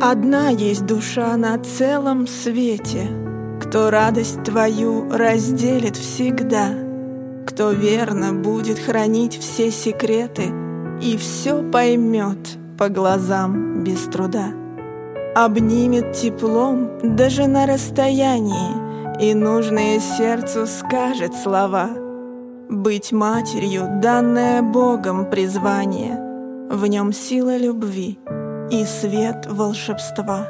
Одна есть душа на целом свете, Кто радость твою разделит всегда, Кто верно будет хранить все секреты И все поймет по глазам без труда. Обнимет теплом даже на расстоянии И нужное сердцу скажет слова. Быть матерью, данное Богом призвание, В нем сила любви — и свет волшебства.